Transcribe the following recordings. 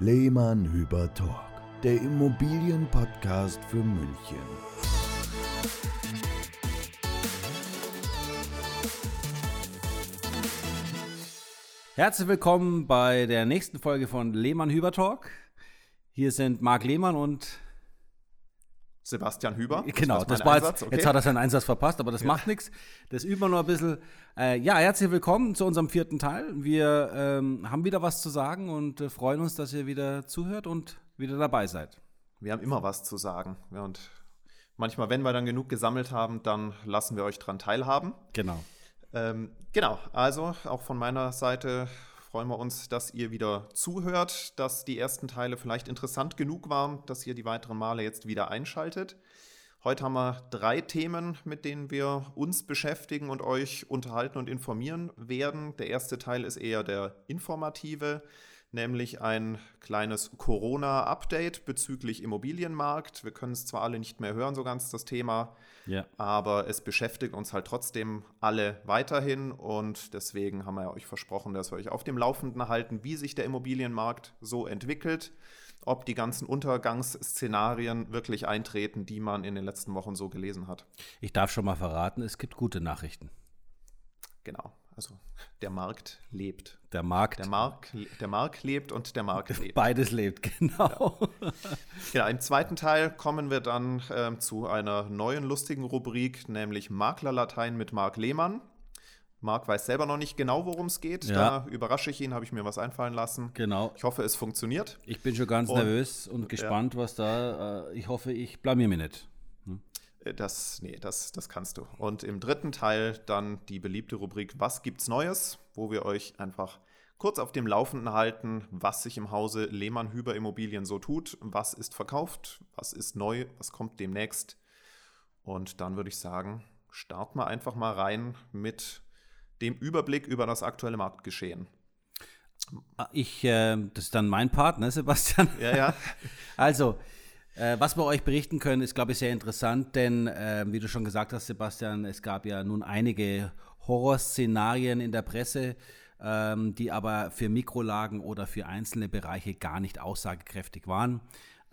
Lehmann Hüber Talk, der Immobilienpodcast für München. Herzlich willkommen bei der nächsten Folge von Lehmann Hüber Talk. Hier sind Marc Lehmann und Sebastian Hüber. Genau, das, war jetzt, okay. jetzt hat er seinen Einsatz verpasst, aber das ja. macht nichts. Das üben wir noch ein bisschen. Äh, ja, herzlich willkommen zu unserem vierten Teil. Wir ähm, haben wieder was zu sagen und äh, freuen uns, dass ihr wieder zuhört und wieder dabei seid. Wir haben immer was zu sagen. Und manchmal, wenn wir dann genug gesammelt haben, dann lassen wir euch dran teilhaben. Genau. Ähm, genau, also auch von meiner Seite freuen wir uns, dass ihr wieder zuhört, dass die ersten Teile vielleicht interessant genug waren, dass ihr die weiteren Male jetzt wieder einschaltet. Heute haben wir drei Themen, mit denen wir uns beschäftigen und euch unterhalten und informieren werden. Der erste Teil ist eher der informative nämlich ein kleines Corona-Update bezüglich Immobilienmarkt. Wir können es zwar alle nicht mehr hören, so ganz das Thema, ja. aber es beschäftigt uns halt trotzdem alle weiterhin und deswegen haben wir euch versprochen, dass wir euch auf dem Laufenden halten, wie sich der Immobilienmarkt so entwickelt, ob die ganzen Untergangsszenarien wirklich eintreten, die man in den letzten Wochen so gelesen hat. Ich darf schon mal verraten, es gibt gute Nachrichten. Genau. Also der Markt lebt. Der Markt. Der Markt, der Markt lebt und der Markt lebt. Beides lebt, genau. Ja. ja Im zweiten Teil kommen wir dann äh, zu einer neuen lustigen Rubrik, nämlich Maklerlatein mit Marc Lehmann. Marc weiß selber noch nicht genau, worum es geht. Ja. Da überrasche ich ihn, habe ich mir was einfallen lassen. Genau. Ich hoffe, es funktioniert. Ich bin schon ganz und, nervös und gespannt, ja. was da. Äh, ich hoffe, ich blamier mich nicht. Äh, das, nee, das, das kannst du. Und im dritten Teil dann die beliebte Rubrik Was gibt's Neues, wo wir euch einfach kurz auf dem Laufenden halten, was sich im Hause Lehmann Hüber Immobilien so tut, was ist verkauft, was ist neu, was kommt demnächst. Und dann würde ich sagen, starten wir einfach mal rein mit dem Überblick über das aktuelle Marktgeschehen. Ich, äh, das ist dann mein Part, ne, Sebastian? Ja, ja. also, äh, was wir euch berichten können, ist, glaube ich, sehr interessant, denn äh, wie du schon gesagt hast, Sebastian, es gab ja nun einige Horrorszenarien in der Presse, ähm, die aber für Mikrolagen oder für einzelne Bereiche gar nicht aussagekräftig waren.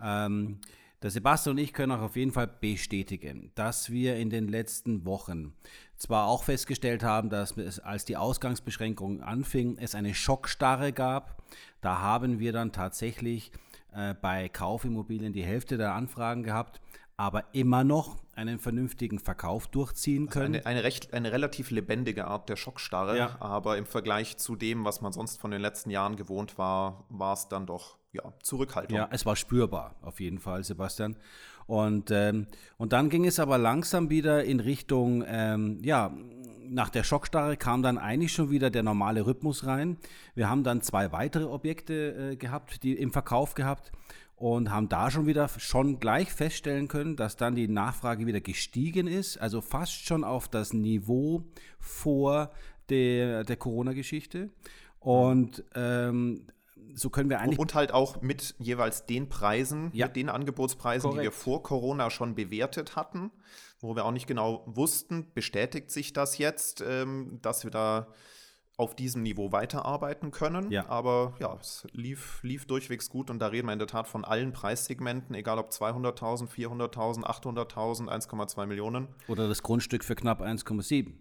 Ähm, der Sebastian und ich können auch auf jeden Fall bestätigen, dass wir in den letzten Wochen zwar auch festgestellt haben, dass es, als die Ausgangsbeschränkungen anfingen, es eine Schockstarre gab. Da haben wir dann tatsächlich äh, bei Kaufimmobilien die Hälfte der Anfragen gehabt, aber immer noch einen vernünftigen Verkauf durchziehen können. Also eine, eine, recht, eine relativ lebendige Art der Schockstarre, ja. aber im Vergleich zu dem, was man sonst von den letzten Jahren gewohnt war, war es dann doch ja, Zurückhaltung. Ja, es war spürbar, auf jeden Fall, Sebastian. Und, ähm, und dann ging es aber langsam wieder in Richtung, ähm, ja, nach der Schockstarre kam dann eigentlich schon wieder der normale Rhythmus rein. Wir haben dann zwei weitere Objekte äh, gehabt, die im Verkauf gehabt und haben da schon wieder schon gleich feststellen können, dass dann die Nachfrage wieder gestiegen ist, also fast schon auf das Niveau vor der, der Corona-Geschichte. Und ähm, so können wir eigentlich. Und halt auch mit jeweils den Preisen, ja. mit den Angebotspreisen, Korrekt. die wir vor Corona schon bewertet hatten, wo wir auch nicht genau wussten, bestätigt sich das jetzt, ähm, dass wir da auf diesem Niveau weiterarbeiten können. Ja. Aber ja, es lief, lief durchwegs gut und da reden wir in der Tat von allen Preissegmenten, egal ob 200.000, 400.000, 800.000, 1,2 Millionen. Oder das Grundstück für knapp 1,7.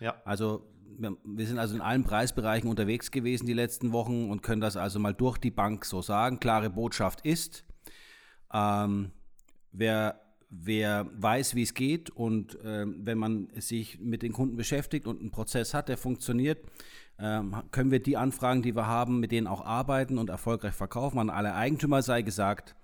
Ja. Also wir sind also in allen Preisbereichen unterwegs gewesen die letzten Wochen und können das also mal durch die Bank so sagen. Klare Botschaft ist, ähm, wer, wer weiß, wie es geht und ähm, wenn man sich mit den Kunden beschäftigt und einen Prozess hat, der funktioniert, ähm, können wir die Anfragen, die wir haben, mit denen auch arbeiten und erfolgreich verkaufen. An alle Eigentümer sei gesagt,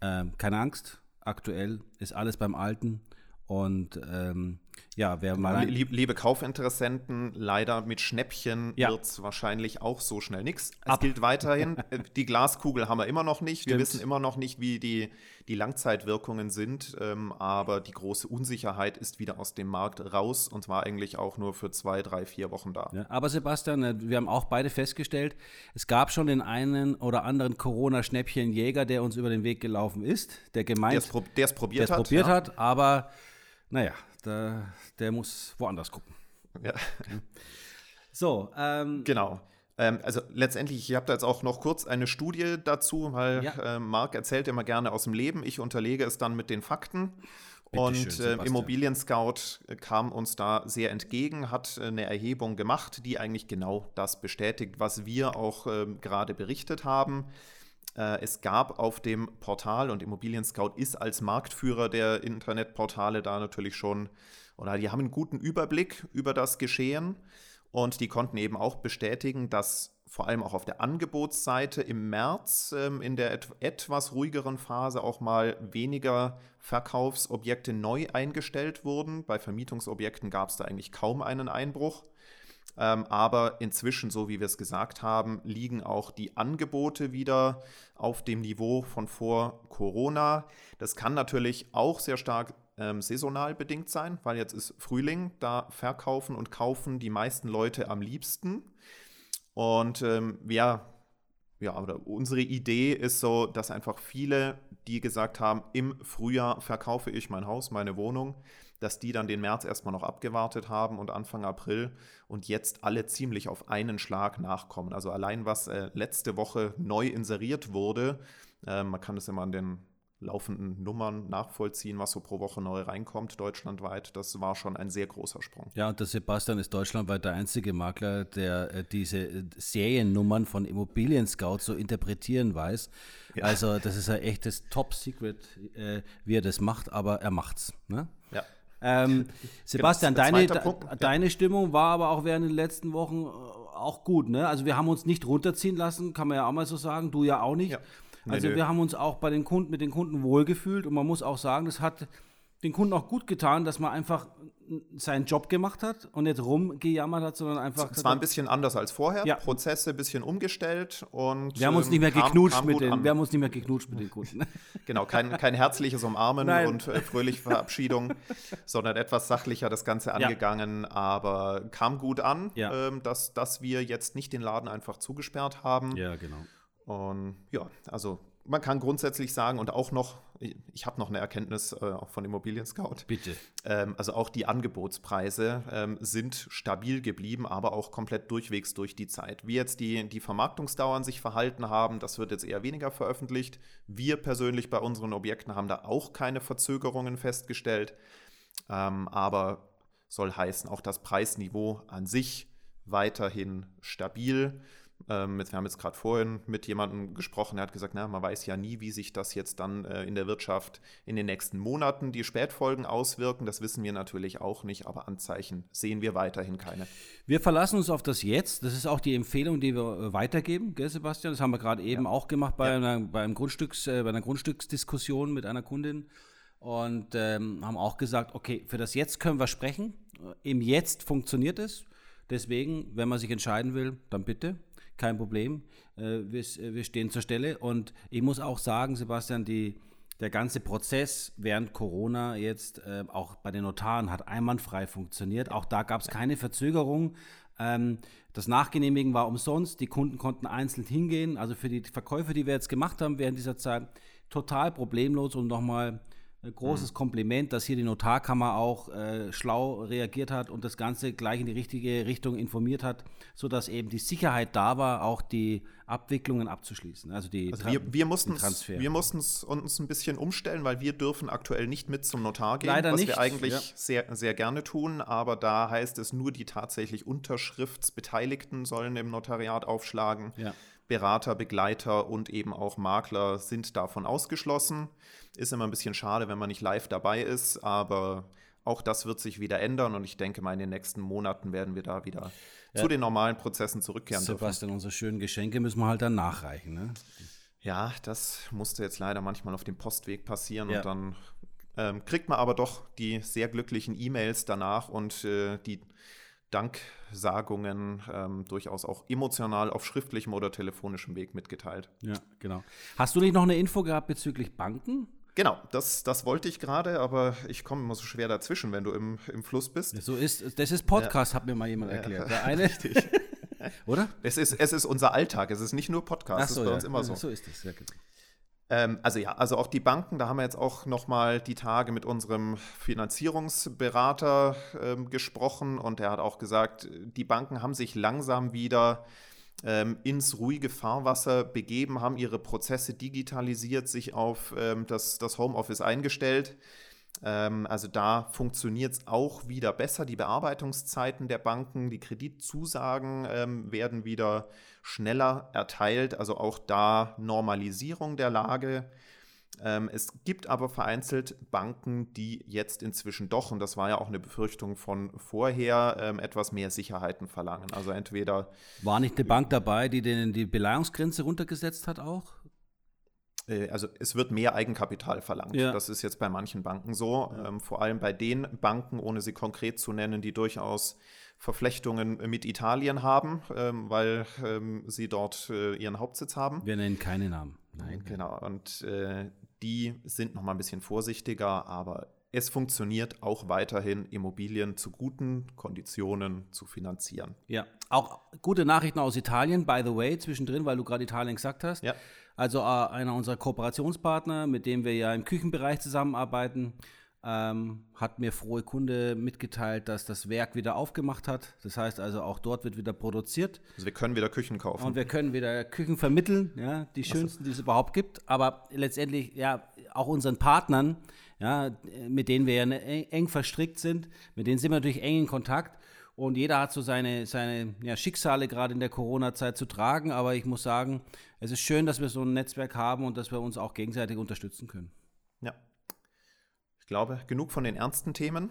ähm, keine Angst, aktuell ist alles beim Alten und ähm, ja, wer mal. Lieb, liebe Kaufinteressenten, leider mit Schnäppchen ja. wird es wahrscheinlich auch so schnell nichts. Es Ab. gilt weiterhin, äh, die Glaskugel haben wir immer noch nicht. Stimmt. Wir wissen immer noch nicht, wie die, die Langzeitwirkungen sind. Ähm, aber die große Unsicherheit ist wieder aus dem Markt raus und war eigentlich auch nur für zwei, drei, vier Wochen da. Ja, aber Sebastian, äh, wir haben auch beide festgestellt, es gab schon den einen oder anderen Corona-Schnäppchenjäger, der uns über den Weg gelaufen ist, der gemeint, der es probiert, hat, probiert ja. hat, aber naja, der, der muss woanders gucken. Ja. So, ähm, genau. Ähm, also letztendlich, ich habe da jetzt auch noch kurz eine Studie dazu, weil ja. äh, Marc erzählt immer gerne aus dem Leben. Ich unterlege es dann mit den Fakten. Bitte und schön, äh, Immobilien Scout äh, kam uns da sehr entgegen, hat äh, eine Erhebung gemacht, die eigentlich genau das bestätigt, was wir auch äh, gerade berichtet haben. Äh, es gab auf dem Portal und Immobilien Scout ist als Marktführer der Internetportale da natürlich schon, oder die haben einen guten Überblick über das Geschehen und die konnten eben auch bestätigen, dass vor allem auch auf der Angebotsseite im März ähm, in der et etwas ruhigeren Phase auch mal weniger Verkaufsobjekte neu eingestellt wurden. Bei Vermietungsobjekten gab es da eigentlich kaum einen Einbruch. Ähm, aber inzwischen, so wie wir es gesagt haben, liegen auch die Angebote wieder auf dem Niveau von vor Corona. Das kann natürlich auch sehr stark ähm, saisonal bedingt sein, weil jetzt ist Frühling, da verkaufen und kaufen die meisten Leute am liebsten. Und ähm, ja, ja, oder unsere Idee ist so, dass einfach viele, die gesagt haben, im Frühjahr verkaufe ich mein Haus, meine Wohnung, dass die dann den März erstmal noch abgewartet haben und Anfang April und jetzt alle ziemlich auf einen Schlag nachkommen. Also allein was äh, letzte Woche neu inseriert wurde, äh, man kann das immer an den laufenden Nummern nachvollziehen, was so pro Woche neu reinkommt, deutschlandweit. Das war schon ein sehr großer Sprung. Ja, und der Sebastian ist deutschlandweit der einzige Makler, der äh, diese äh, Seriennummern von Immobilien Scout so interpretieren weiß. Ja. Also, das ist ja echtes Top-Secret, äh, wie er das macht, aber er macht's. Ne? Ja. Ähm, Sebastian, deine, deine Stimmung war aber auch während den letzten Wochen auch gut. Ne? Also, wir haben uns nicht runterziehen lassen, kann man ja auch mal so sagen. Du ja auch nicht. Ja. Also nee, wir haben uns auch bei den Kunden, mit den Kunden wohlgefühlt und man muss auch sagen, das hat den Kunden auch gut getan, dass man einfach seinen Job gemacht hat und nicht rumgejammert hat, sondern einfach. Es war ein bisschen anders als vorher. Ja. Prozesse ein bisschen umgestellt und. Wir haben uns nicht mehr geknutscht kam, kam mit den. Wir haben uns nicht mehr geknutscht mit den Kunden. genau, kein, kein herzliches Umarmen Nein. und äh, fröhliche Verabschiedung, sondern etwas sachlicher das Ganze angegangen, ja. aber kam gut an, ja. ähm, dass, dass wir jetzt nicht den Laden einfach zugesperrt haben. Ja, genau. Und ja, also man kann grundsätzlich sagen und auch noch, ich habe noch eine Erkenntnis äh, auch von Immobilien Scout. Bitte. Ähm, also auch die Angebotspreise ähm, sind stabil geblieben, aber auch komplett durchwegs durch die Zeit. Wie jetzt die, die Vermarktungsdauern sich verhalten haben, das wird jetzt eher weniger veröffentlicht. Wir persönlich bei unseren Objekten haben da auch keine Verzögerungen festgestellt. Ähm, aber soll heißen, auch das Preisniveau an sich weiterhin stabil. Ähm, wir haben jetzt gerade vorhin mit jemandem gesprochen, der hat gesagt, na, man weiß ja nie, wie sich das jetzt dann äh, in der Wirtschaft in den nächsten Monaten die Spätfolgen auswirken. Das wissen wir natürlich auch nicht, aber Anzeichen sehen wir weiterhin keine. Wir verlassen uns auf das Jetzt. Das ist auch die Empfehlung, die wir äh, weitergeben, gell, Sebastian? Das haben wir gerade eben ja. auch gemacht bei, ja. einer, bei, Grundstücks, äh, bei einer Grundstücksdiskussion mit einer Kundin und ähm, haben auch gesagt, okay, für das Jetzt können wir sprechen. Im Jetzt funktioniert es. Deswegen, wenn man sich entscheiden will, dann bitte kein Problem. Äh, wir, äh, wir, stehen zur Stelle. Und ich muss auch sagen, Sebastian, die, der ganze Prozess während Corona jetzt äh, auch bei den Notaren hat einwandfrei funktioniert. Auch da gab es keine Verzögerung. Ähm, das Nachgenehmigen war umsonst. Die Kunden konnten einzeln hingehen. Also für die Verkäufe, die wir jetzt gemacht haben während dieser Zeit, total problemlos und nochmal großes mhm. Kompliment, dass hier die Notarkammer auch äh, schlau reagiert hat und das Ganze gleich in die richtige Richtung informiert hat, sodass eben die Sicherheit da war, auch die Abwicklungen abzuschließen. Also die also wir, wir mussten wir mussten uns ein bisschen umstellen, weil wir dürfen aktuell nicht mit zum Notar gehen, Leider was nicht. wir eigentlich ja. sehr, sehr gerne tun, aber da heißt es nur die tatsächlich Unterschriftsbeteiligten sollen im Notariat aufschlagen. Ja. Berater, Begleiter und eben auch Makler sind davon ausgeschlossen. Ist immer ein bisschen schade, wenn man nicht live dabei ist, aber auch das wird sich wieder ändern und ich denke mal, in den nächsten Monaten werden wir da wieder ja. zu den normalen Prozessen zurückkehren Sebastian, dürfen. unsere schönen Geschenke müssen wir halt dann nachreichen, ne? Ja, das musste jetzt leider manchmal auf dem Postweg passieren ja. und dann ähm, kriegt man aber doch die sehr glücklichen E-Mails danach und äh, die Danksagungen ähm, durchaus auch emotional auf schriftlichem oder telefonischem Weg mitgeteilt. Ja, genau. Hast du nicht noch eine Info gehabt bezüglich Banken? Genau, das, das wollte ich gerade, aber ich komme immer so schwer dazwischen, wenn du im, im Fluss bist. So ist, das ist Podcast, ja. hat mir mal jemand erklärt. Der eine, Richtig. Oder? Es ist, es ist unser Alltag, es ist nicht nur Podcast, so, das ist bei ja. uns immer so. So ist es, ja, genau. Ähm, also ja, also auch die Banken, da haben wir jetzt auch nochmal die Tage mit unserem Finanzierungsberater ähm, gesprochen und er hat auch gesagt, die Banken haben sich langsam wieder ähm, ins ruhige Fahrwasser begeben, haben ihre Prozesse digitalisiert, sich auf ähm, das, das Homeoffice eingestellt. Ähm, also da funktioniert es auch wieder besser. Die Bearbeitungszeiten der Banken, die Kreditzusagen ähm, werden wieder schneller erteilt. Also auch da Normalisierung der Lage. Ähm, es gibt aber vereinzelt Banken, die jetzt inzwischen doch, und das war ja auch eine Befürchtung von vorher, ähm, etwas mehr Sicherheiten verlangen. Also entweder. War nicht eine Bank dabei, die den, die Beleihungsgrenze runtergesetzt hat auch? Äh, also es wird mehr Eigenkapital verlangt. Ja. Das ist jetzt bei manchen Banken so. Ja. Ähm, vor allem bei den Banken, ohne sie konkret zu nennen, die durchaus Verflechtungen mit Italien haben, ähm, weil ähm, sie dort äh, ihren Hauptsitz haben. Wir nennen keine Namen. Nein. Genau. Und äh, die sind noch mal ein bisschen vorsichtiger, aber es funktioniert auch weiterhin, Immobilien zu guten Konditionen zu finanzieren. Ja, auch gute Nachrichten aus Italien, by the way, zwischendrin, weil du gerade Italien gesagt hast. Ja. Also äh, einer unserer Kooperationspartner, mit dem wir ja im Küchenbereich zusammenarbeiten, ähm, hat mir frohe Kunde mitgeteilt, dass das Werk wieder aufgemacht hat. Das heißt also, auch dort wird wieder produziert. Also wir können wieder Küchen kaufen. Und wir können wieder Küchen vermitteln, ja, die schönsten, die es überhaupt gibt. Aber letztendlich, ja, auch unseren Partnern, ja, mit denen wir ja ne, eng verstrickt sind, mit denen sind wir natürlich eng in Kontakt. Und jeder hat so seine, seine ja, Schicksale gerade in der Corona-Zeit zu tragen. Aber ich muss sagen, es ist schön, dass wir so ein Netzwerk haben und dass wir uns auch gegenseitig unterstützen können. Ja, ich glaube, genug von den ernsten Themen.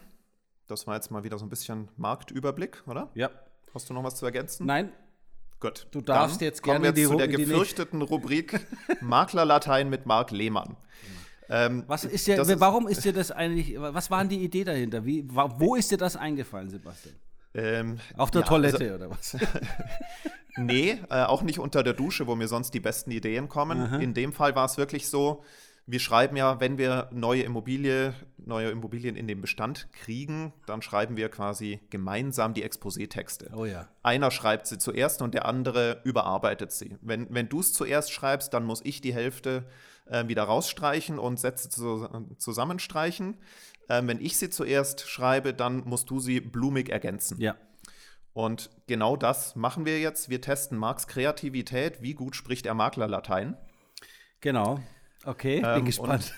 Das war jetzt mal wieder so ein bisschen Marktüberblick, oder? Ja. Hast du noch was zu ergänzen? Nein. Gut. Du darfst Dann jetzt gerne kommen wir zu der gefürchteten Rubrik Maklerlatein mit Marc Lehmann. Ähm, was ist dir, warum ist dir das eigentlich, was war denn die Idee dahinter? Wie, wo ist dir das eingefallen, Sebastian? Ähm, Auf der ja, Toilette also, oder was? nee, äh, auch nicht unter der Dusche, wo mir sonst die besten Ideen kommen. Aha. In dem Fall war es wirklich so, wir schreiben ja, wenn wir neue Immobilie, neue Immobilien in den Bestand kriegen, dann schreiben wir quasi gemeinsam die Exposé-Texte. Oh ja. Einer schreibt sie zuerst und der andere überarbeitet sie. Wenn, wenn du es zuerst schreibst, dann muss ich die Hälfte äh, wieder rausstreichen und Sätze zu, zusammenstreichen. Ähm, wenn ich sie zuerst schreibe, dann musst du sie blumig ergänzen. Ja. Und genau das machen wir jetzt. Wir testen Marks Kreativität. Wie gut spricht er Maklerlatein? Genau. Okay, bin ähm, gespannt.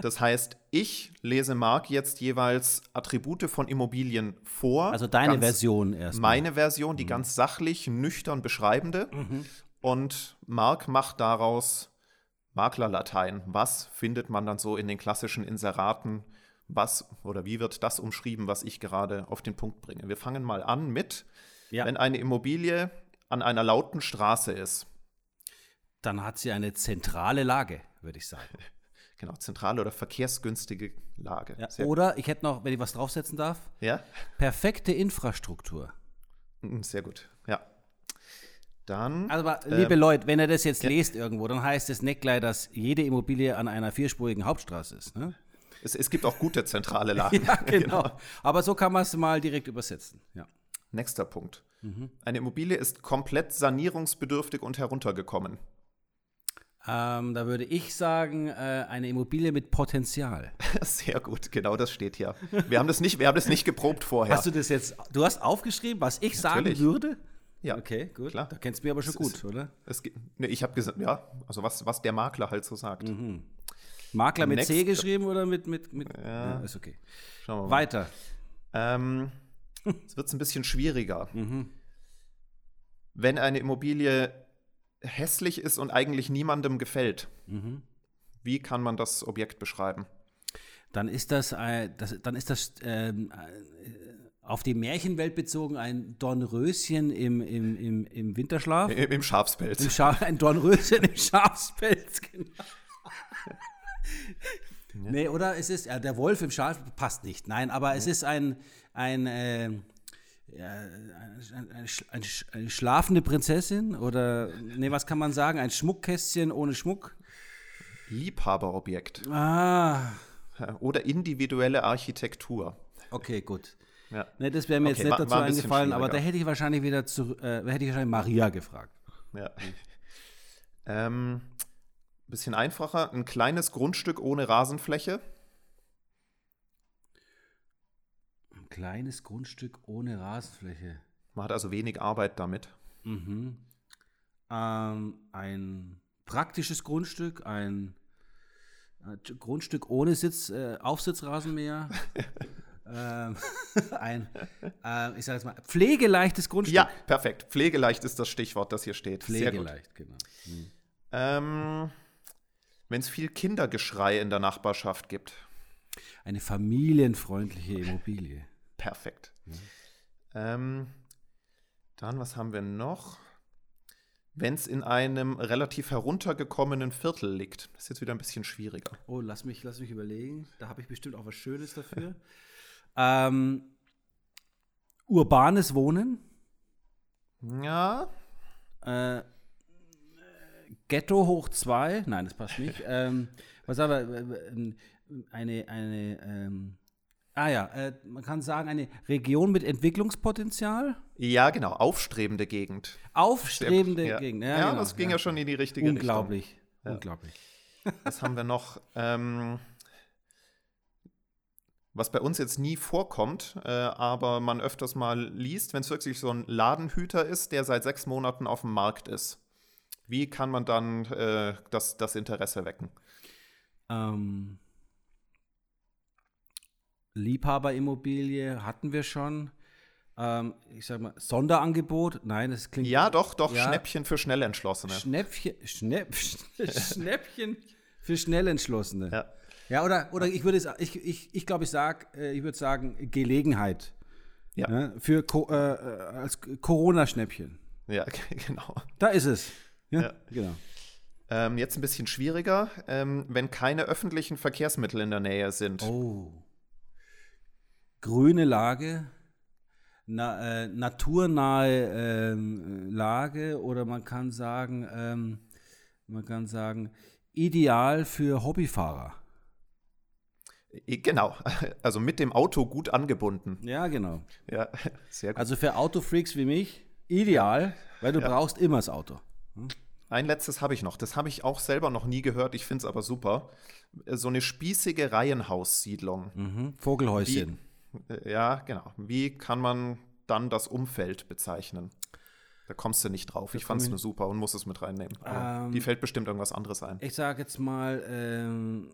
Das heißt, ich lese Marc jetzt jeweils Attribute von Immobilien vor. Also deine Version erst. Meine Version, die mhm. ganz sachlich, nüchtern beschreibende. Mhm. Und Marc macht daraus Maklerlatein. Was findet man dann so in den klassischen Inseraten? Was oder wie wird das umschrieben, was ich gerade auf den Punkt bringe? Wir fangen mal an mit, ja. wenn eine Immobilie an einer lauten Straße ist. Dann hat sie eine zentrale Lage würde ich sagen. Genau, zentrale oder verkehrsgünstige Lage. Ja, oder ich hätte noch, wenn ich was draufsetzen darf, ja? perfekte Infrastruktur. Mm, sehr gut, ja. Dann. Also, liebe ähm, Leute, wenn ihr das jetzt ja. lest irgendwo, dann heißt es nicht gleich, dass jede Immobilie an einer vierspurigen Hauptstraße ist. Ne? Es, es, gibt auch gute zentrale Lagen. ja, genau. genau. Aber so kann man es mal direkt übersetzen. Ja. Nächster Punkt. Mhm. Eine Immobilie ist komplett sanierungsbedürftig und heruntergekommen. Ähm, da würde ich sagen, äh, eine Immobilie mit Potenzial. Sehr gut, genau das steht hier. Wir haben das nicht, wir haben das nicht geprobt vorher. Hast du das jetzt, du hast aufgeschrieben, was ich Natürlich. sagen würde? Ja. Okay, gut. Klar. Da kennst du mich aber schon es gut, ist, oder? Es, nee, ich habe gesagt, ja, also was, was der Makler halt so sagt. Mhm. Makler mit Next, C geschrieben oder mit, mit, mit ja. ja ist okay. Schauen wir mal. Weiter. Ähm, jetzt wird es ein bisschen schwieriger. Mhm. Wenn eine Immobilie hässlich ist und eigentlich niemandem gefällt. Mhm. Wie kann man das Objekt beschreiben? Dann ist das, äh, das dann ist das ähm, äh, auf die Märchenwelt bezogen ein Dornröschen im, im, im, im Winterschlaf. Im, im Schafspelz. Im Scha ein Dornröschen im Schafspelz, genau. Nee, oder es ist, ja, der Wolf im Schaf passt nicht. Nein, aber es ist ein, ein äh, ja, eine, eine, eine, schlafende Prinzessin oder, nee, was kann man sagen? Ein Schmuckkästchen ohne Schmuck? Liebhaberobjekt. Ah. Oder individuelle Architektur. Okay, gut. Ja. Nee, das wäre mir okay, jetzt nicht dazu ein eingefallen, aber da hätte ich wahrscheinlich wieder zu, äh, hätte ich wahrscheinlich Maria gefragt. Ja. ähm, bisschen einfacher, ein kleines Grundstück ohne Rasenfläche. Kleines Grundstück ohne Rasenfläche. Man hat also wenig Arbeit damit. Mhm. ähm, ein praktisches Grundstück, ein äh, Grundstück ohne Sitz, äh, Aufsitzrasenmäher. ähm, ein, äh, ich sage jetzt mal, pflegeleichtes Grundstück. Ja, perfekt. Pflegeleicht ist das Stichwort, das hier steht. Sehr gut. pflegeleicht, genau. Hm. Ähm, Wenn es viel Kindergeschrei in der Nachbarschaft gibt. Eine familienfreundliche Immobilie. Perfekt. Ähm, dann, was haben wir noch? Wenn es in einem relativ heruntergekommenen Viertel liegt. Das ist jetzt wieder ein bisschen schwieriger. Oh, lass mich, lass mich überlegen. Da habe ich bestimmt auch was Schönes dafür. ähm, urbanes Wohnen. Ja, Äh, Ghetto hoch 2. Nein, das passt nicht. ähm, was aber äh, eine, eine ähm, ah ja, äh, man kann sagen, eine Region mit Entwicklungspotenzial. ja, genau. Aufstrebende Gegend. Aufstrebende ja. Gegend. Ja, genau, das ging ja. schon in die richtige Unglaublich. Ja. Unglaublich. Richtung. Was haben wir noch? Ähm, was bei uns jetzt nie vorkommt, äh, aber man öfters mal liest, wenn es wirklich so ein Ladenhüter ist, der seit sechs Monaten auf dem Markt ist. Wie kann man dann äh, das, das Interesse wecken? Ähm, Liebhaberimmobilie hatten wir schon. Ähm, ich sag mal, Sonderangebot. Nein, das klingt. Ja, doch, doch, Ja. Schnäppchen für Schnellentschlossene. Schnäppchen, Schnäpp, Schnäppchen für Schnellentschlossene. Ja. Ja, oder, oder ich würde ich, ich, ich glaube, ich sag, äh, ich würde sagen, Gelegenheit. Ja. Ne, Für äh, äh, als Corona-Schnäppchen. ja, genau. Da ist es. Ja, Ja. genau. Ähm, jetzt ein bisschen schwieriger, ähm, wenn keine öffentlichen Verkehrsmittel in der Nähe sind. Oh. Grüne Lage, na, äh, naturnahe ähm, Lage oder man kann sagen, ähm, man kann sagen, ideal für Hobbyfahrer. Genau, also mit dem Auto gut angebunden. Ja, genau. Ja, sehr gut. Also für Autofreaks wie mich ideal, weil du Ja. brauchst immer das Auto. Ein letztes habe ich noch. Das habe ich auch selber noch nie gehört. Ich finde es aber super. So eine spießige Reihenhaussiedlung. Mhm. Vogelhäuschen. Äh, Ja, genau. Wie kann man dann das Umfeld bezeichnen? Da kommst du nicht drauf. Ich fand es nur super und muss es mit reinnehmen. Ähm, die fällt bestimmt irgendwas anderes ein. Ich sage jetzt mal ähm,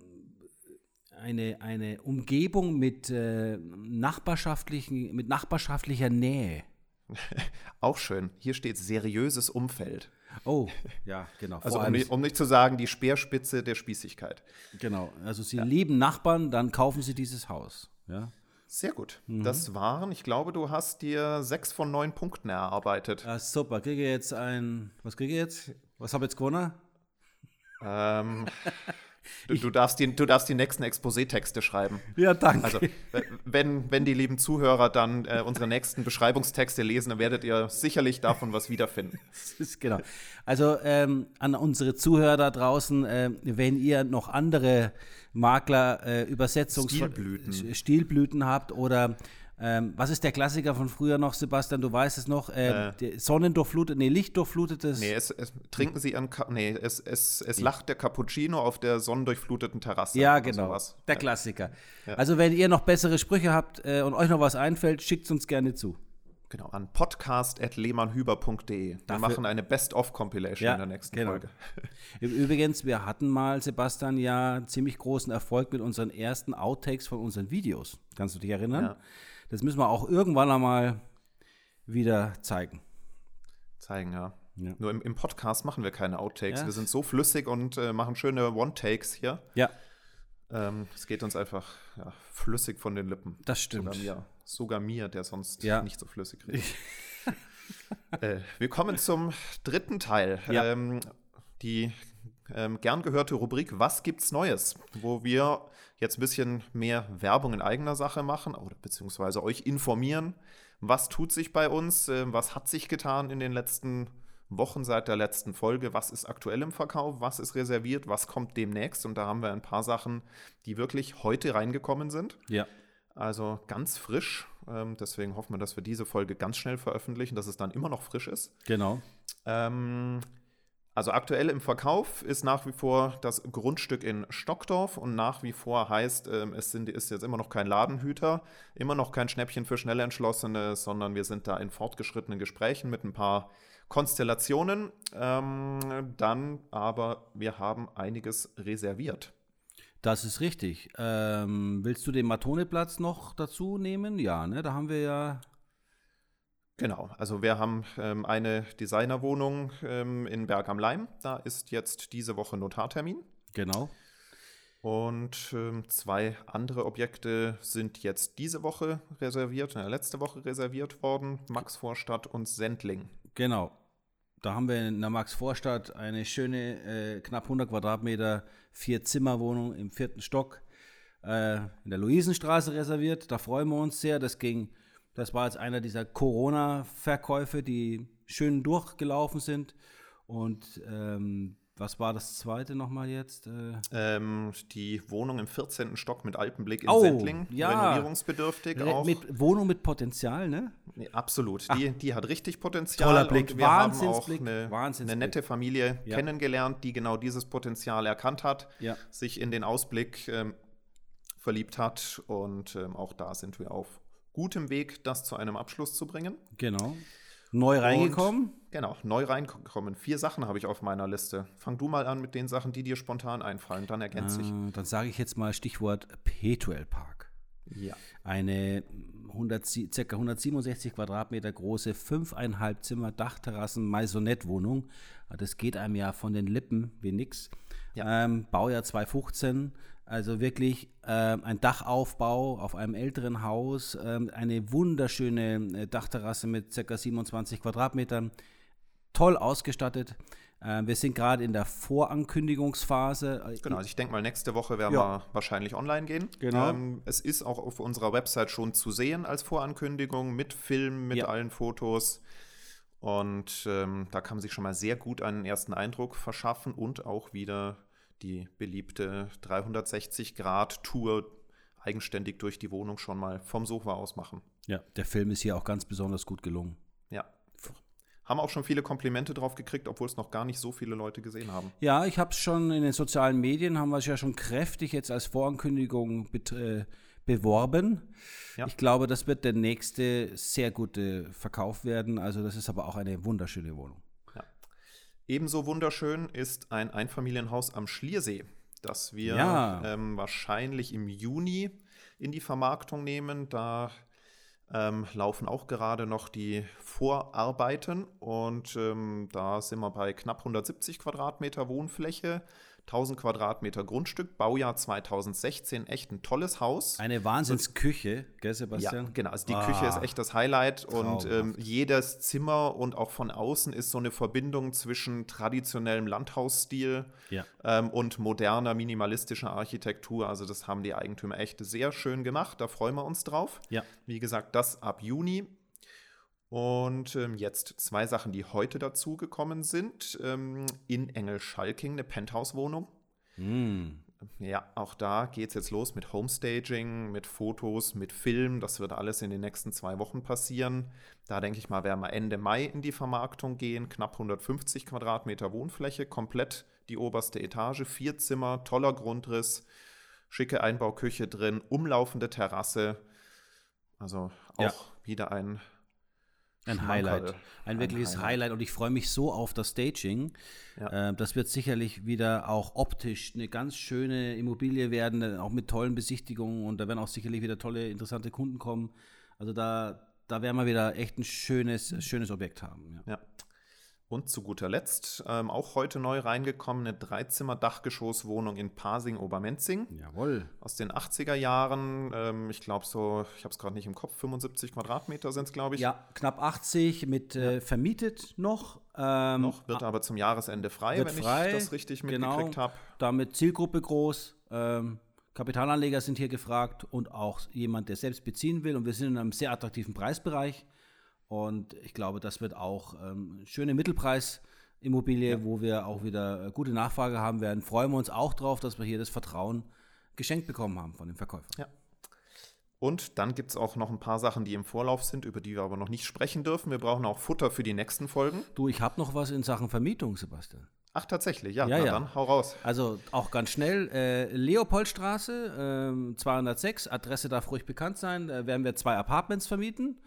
eine, eine Umgebung mit äh, nachbarschaftlichen, mit nachbarschaftlicher Nähe. Auch schön. Hier steht seriöses Umfeld. Oh, ja, genau. Also um um nicht zu sagen, die Speerspitze der Spießigkeit. genau. Also Sie lieben Nachbarn, dann kaufen Sie dieses Haus. Ja. Sehr gut. Mhm. Das waren, ich glaube, du hast dir sechs von neun Punkten erarbeitet. Ah, super. Kriege ich jetzt ein. Was kriege ich jetzt? Was habe ich jetzt gewonnen? Ähm, du, du, darfst die, du darfst die nächsten Exposé-Texte schreiben. Ja, danke. Also, wenn, wenn die lieben Zuhörer dann äh, unsere nächsten Beschreibungstexte lesen, dann werdet ihr sicherlich davon was wiederfinden. Genau. Also ähm, an unsere Zuhörer da draußen, äh, wenn ihr noch andere Makler äh, Übersetzungs Stilblüten. Stilblüten habt oder ähm, was ist der Klassiker von früher noch, Sebastian? Du weißt es noch, äh, Äh. Sonnendurchflutet, nee, lichtdurchflutetes. Nee, es, es, trinken Sie an. Ka nee, es, es, es lacht der Cappuccino auf der sonnendurchfluteten Terrasse. Ja, genau. sowas. Der Klassiker. Also, wenn ihr noch bessere Sprüche habt äh, und euch noch was einfällt, schickt uns gerne zu. Genau, an podcast.lehmannhüber.de. Wir Dafür- machen eine Best-of-Compilation in der nächsten genau. Folge. Übrigens, wir hatten mal, Sebastian, ja ziemlich großen Erfolg mit unseren ersten Outtakes von unseren Videos. Kannst du dich erinnern? Ja. Das müssen wir auch irgendwann einmal wieder zeigen. Zeigen, ja. Ja. Nur im, im Podcast machen wir keine Outtakes. Ja. Wir sind so flüssig und äh, machen schöne One-Takes hier. Ja, Ähm, Es geht uns einfach ja, flüssig von den Lippen. das stimmt. Sogar mir, sogar mir der sonst nicht so flüssig redet. äh, wir kommen zum dritten Teil. Ähm, die ähm, gern gehörte Rubrik Was gibt's Neues? Wo wir jetzt ein bisschen mehr Werbung in eigener Sache machen oder beziehungsweise euch informieren. Was tut sich bei uns? Äh, was hat sich getan in den letzten Wochen seit der letzten Folge? Was ist aktuell im Verkauf? Was ist reserviert? Was kommt demnächst? Und da haben wir ein paar Sachen, die wirklich heute reingekommen sind. Ja. Also ganz frisch. Ähm, deswegen hoffen wir, dass wir diese Folge ganz schnell veröffentlichen, dass es dann immer noch frisch ist. Genau. Ähm, Also aktuell im Verkauf ist nach wie vor das Grundstück in Stockdorf und nach wie vor heißt, ähm, es sind, ist jetzt immer noch kein Ladenhüter, immer noch kein Schnäppchen für schnell Entschlossene, sondern wir sind da in fortgeschrittenen Gesprächen mit ein paar Konstellationen. Ähm, dann aber, wir haben einiges reserviert. Das ist richtig. Ähm, willst du den Matoneplatz noch dazu nehmen? Ja, ne? Da haben wir ja Genau, also wir haben ähm, eine Designerwohnung ähm, in Berg am Leim. Da ist jetzt diese Woche Notartermin. Genau. Und ähm, zwei andere Objekte sind jetzt diese Woche reserviert, äh, letzte Woche reserviert worden. Max Vorstadt und Sendling. Genau. Da haben wir in der Max Vorstadt eine schöne, äh, knapp 100 Quadratmeter, Vier-Zimmer-Wohnung im vierten Stock äh, in der Luisenstraße reserviert. Da freuen wir uns sehr. Das ging das war jetzt einer dieser Corona-Verkäufe, die schön durchgelaufen sind. Und ähm, was war das zweite nochmal jetzt? Äh ähm, die Wohnung im 14. Stock mit Alpenblick in oh, Sendling. Ja. Renovierungsbedürftig Re auch. Mit Wohnung mit Potenzial, ne? Nee, absolut. Die, die hat richtig Potenzial. Toller Blick. Und wir Wahnsinnsblick. haben auch eine, Wahnsinnsblick. eine nette Familie Ja. kennengelernt, die genau dieses Potenzial erkannt hat, Ja. sich in den Ausblick ähm, verliebt hat. Und ähm, auch da sind wir auf gutem Weg, das zu einem Abschluss zu bringen. Genau. Neu reingekommen. Und, genau, neu reingekommen. Vier Sachen habe ich auf meiner Liste. Fang du mal an mit den Sachen, die dir spontan einfallen. Dann ergänze ich. Äh, dann sage ich jetzt mal Stichwort Petuel Park. Ja. Eine 100, sie- circa 167 Quadratmeter große, fünfeinhalb Zimmer Dachterrassen Maisonette-Wohnung. Das geht einem ja von den Lippen wie nix. Ja. Ähm, Baujahr 2015. Also wirklich ähm, ein Dachaufbau auf einem älteren Haus, ähm, eine wunderschöne äh, Dachterrasse mit circa 27 Quadratmetern, toll ausgestattet. Ähm, wir sind gerade in der Vorankündigungsphase. Äh, Genau, also ich denke mal, nächste Woche werden Ja. wir wahrscheinlich online gehen. Genau. Ähm, es ist auch auf unserer Website schon zu sehen als Vorankündigung mit Film, mit Ja. allen Fotos. Und ähm, da kann man sich schon mal sehr gut einen ersten Eindruck verschaffen und auch wieder die beliebte 360-Grad-Tour eigenständig durch die Wohnung schon mal vom Sofa aus machen. Ja, der Film ist hier auch ganz besonders gut gelungen. Ja. Haben auch schon viele Komplimente drauf gekriegt, obwohl es noch gar nicht so viele Leute gesehen haben. Ja, ich habe es schon in den sozialen Medien, haben wir es ja schon kräftig jetzt als Vorankündigung äh, beworben. Ja. Ich glaube, das wird der nächste sehr gute Verkauf werden. Also das ist aber auch eine wunderschöne Wohnung. Ebenso wunderschön ist ein Einfamilienhaus am Schliersee, das wir Ja. ähm, wahrscheinlich im Juni in die Vermarktung nehmen. Da ähm, laufen auch gerade noch die Vorarbeiten und ähm, da sind wir bei knapp 170 Quadratmeter Wohnfläche, 1000 Quadratmeter Grundstück, Baujahr 2016, echt ein tolles Haus. Eine Wahnsinnsküche, gell, Ja, Sebastian? genau. Also die Ah, Küche ist echt das Highlight und ähm, jedes Zimmer und auch von außen ist so eine Verbindung zwischen traditionellem Landhausstil Ja. ähm, und moderner minimalistischer Architektur. Also das haben die Eigentümer echt sehr schön gemacht. Da freuen wir uns drauf. Ja. Wie gesagt, das ab Juni. Und ähm, jetzt zwei Sachen, die heute dazugekommen sind. Ähm, in Engelschalking eine Penthouse-Wohnung. Mm. Ja, auch da geht es jetzt los mit Homestaging, mit Fotos, mit Film. Das wird alles in den nächsten zwei Wochen passieren. Da denke ich mal, werden wir Ende Mai in die Vermarktung gehen. Knapp 150 Quadratmeter Wohnfläche, komplett die oberste Etage, vier Zimmer, toller Grundriss, schicke Einbauküche drin, umlaufende Terrasse. Also auch Ja. wieder ein Ein. Highlight. Ein wirkliches Highlight. Und ich freue mich so auf das Staging. Ja. Äh, das wird sicherlich wieder auch optisch eine ganz schöne Immobilie werden, äh, auch mit tollen Besichtigungen. Und da werden auch sicherlich wieder tolle, interessante Kunden kommen. Also da, da werden wir wieder echt ein schönes, schönes Objekt haben. Ja. Ja. Und zu guter Letzt, ähm, auch heute neu reingekommen, eine Dreizimmer-Dachgeschosswohnung in Pasing-Obermenzing Jawohl. aus den 80er Jahren. Ähm, ich glaube so, ich habe es gerade nicht im Kopf, 75 Quadratmeter sind es, glaube ich. Ja, knapp 80 mit äh, vermietet noch. Ähm, Noch, wird aber zum Jahresende frei, wenn frei, ich das richtig genau. mitgekriegt habe. damit Zielgruppe groß. Ähm, Kapitalanleger sind hier gefragt und auch jemand, der selbst beziehen will. Und wir sind in einem sehr attraktiven Preisbereich. Und ich glaube, das wird auch ähm, eine schöne Mittelpreisimmobilie, wo wir auch wieder äh, gute Nachfrage haben werden. Freuen wir uns auch drauf, dass wir hier das Vertrauen geschenkt bekommen haben von dem Verkäufer. Ja. Und dann gibt es auch noch ein paar Sachen, die im Vorlauf sind, über die wir aber noch nicht sprechen dürfen. Wir brauchen auch Futter für die nächsten Folgen. Du, ich habe noch was in Sachen Vermietung, Sebastian. Ach, tatsächlich, ja. Ja, Na ja. dann, hau raus. Also auch ganz schnell. Äh, Leopoldstraße, ähm, 206, Adresse darf ruhig bekannt sein. Da werden wir zwei Apartments vermieten.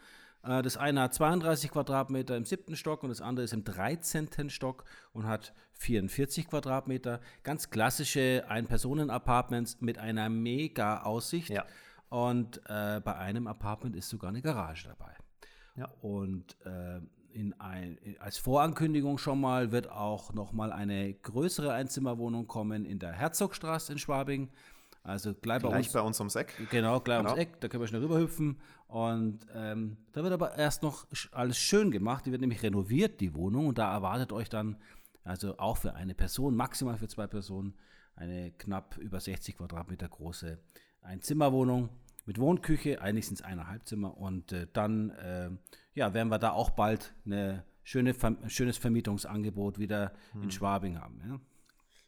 Äh, das eine hat 32 Quadratmeter im siebten Stock und das andere ist im 13. Stock und hat 44 Quadratmeter. Ganz klassische Ein-Personen-Apartments mit einer mega Aussicht. Ja. Und äh, bei einem Apartment ist sogar eine Garage dabei. Ja. Und äh, in ein, in, als Vorankündigung schon mal wird auch noch mal eine größere Einzimmerwohnung kommen in der Herzogstraße in Schwabing. Also gleich bei Gleich uns. bei uns ums Eck. Genau, gleich Genau. ums Eck, da können wir schnell rüberhüpfen. Und ähm, da wird aber erst noch alles schön gemacht. Die wird nämlich renoviert, die Wohnung. Und da erwartet euch dann, also auch für eine Person, maximal für zwei Personen, eine knapp über 60 Quadratmeter große Einzimmerwohnung mit Wohnküche. Eigentlich sind es eineinhalb Zimmer. Und äh, dann äh, ja, werden wir da auch bald eine schöne, ein schönes Vermietungsangebot wieder in Schwabing haben. Ja?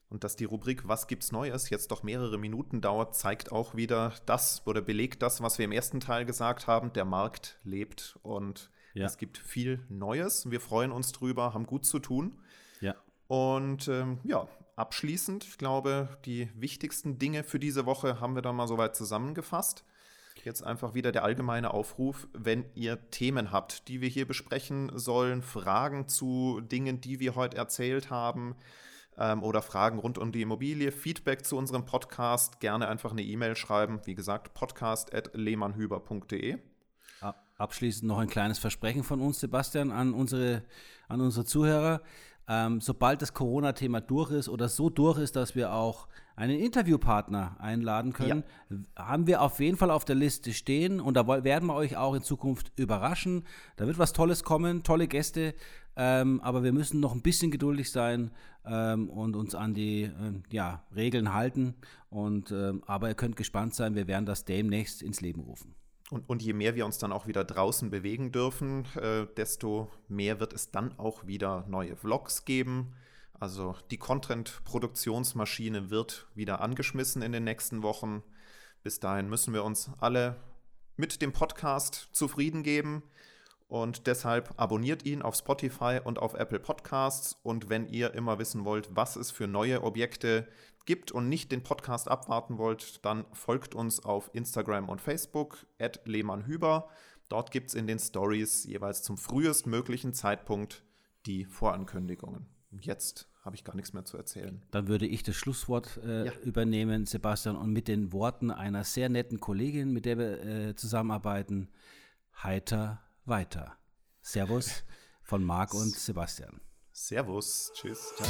Und dass die Rubrik Was gibt's Neues jetzt doch mehrere Minuten dauert, zeigt auch wieder das oder belegt das, was wir im ersten Teil gesagt haben. Der Markt lebt und Ja. es gibt viel Neues. Wir freuen uns drüber, haben gut zu tun. Ja. Und ähm, ja, abschließend, ich glaube, die wichtigsten Dinge für diese Woche haben wir dann mal soweit zusammengefasst. Jetzt einfach wieder der allgemeine Aufruf, wenn ihr Themen habt, die wir hier besprechen sollen, Fragen zu Dingen, die wir heute erzählt haben ähm, oder Fragen rund um die Immobilie, Feedback zu unserem Podcast, gerne einfach eine E-Mail schreiben. Wie gesagt, podcast.lehmannhüber.de. Ab- Abschließend noch ein kleines Versprechen von uns, Sebastian, an unsere, an unsere Zuhörer. Ähm, sobald das Corona-Thema durch ist oder so durch ist, dass wir auch einen Interviewpartner einladen können, haben wir auf jeden Fall auf der Liste stehen und da werden wir euch auch in Zukunft überraschen. Da wird was Tolles kommen, tolle Gäste, ähm, aber wir müssen noch ein bisschen geduldig sein ähm, und uns an die ähm, ja, Regeln halten. Und, ähm, aber ihr könnt gespannt sein, wir werden das demnächst ins Leben rufen. Und, und je mehr wir uns dann auch wieder draußen bewegen dürfen, äh, desto mehr wird es dann auch wieder neue Vlogs geben. Also die Content-Produktionsmaschine wird wieder angeschmissen in den nächsten Wochen. Bis dahin müssen wir uns alle mit dem Podcast zufrieden geben. Und deshalb abonniert ihn auf Spotify und auf Apple Podcasts. Und wenn ihr immer wissen wollt, was es für neue Objekte gibt und nicht den Podcast abwarten wollt, dann folgt uns auf Instagram und Facebook, at lehmannhüber. Dort gibt es in den Stories jeweils zum frühestmöglichen Zeitpunkt die Vorankündigungen. Jetzt habe ich gar nichts mehr zu erzählen. Dann würde ich das Schlusswort äh, Ja. übernehmen, Sebastian, und mit den Worten einer sehr netten Kollegin, mit der wir äh, zusammenarbeiten, heiter weiter. Servus von Marc und Sebastian. Servus, tschüss. Ciao.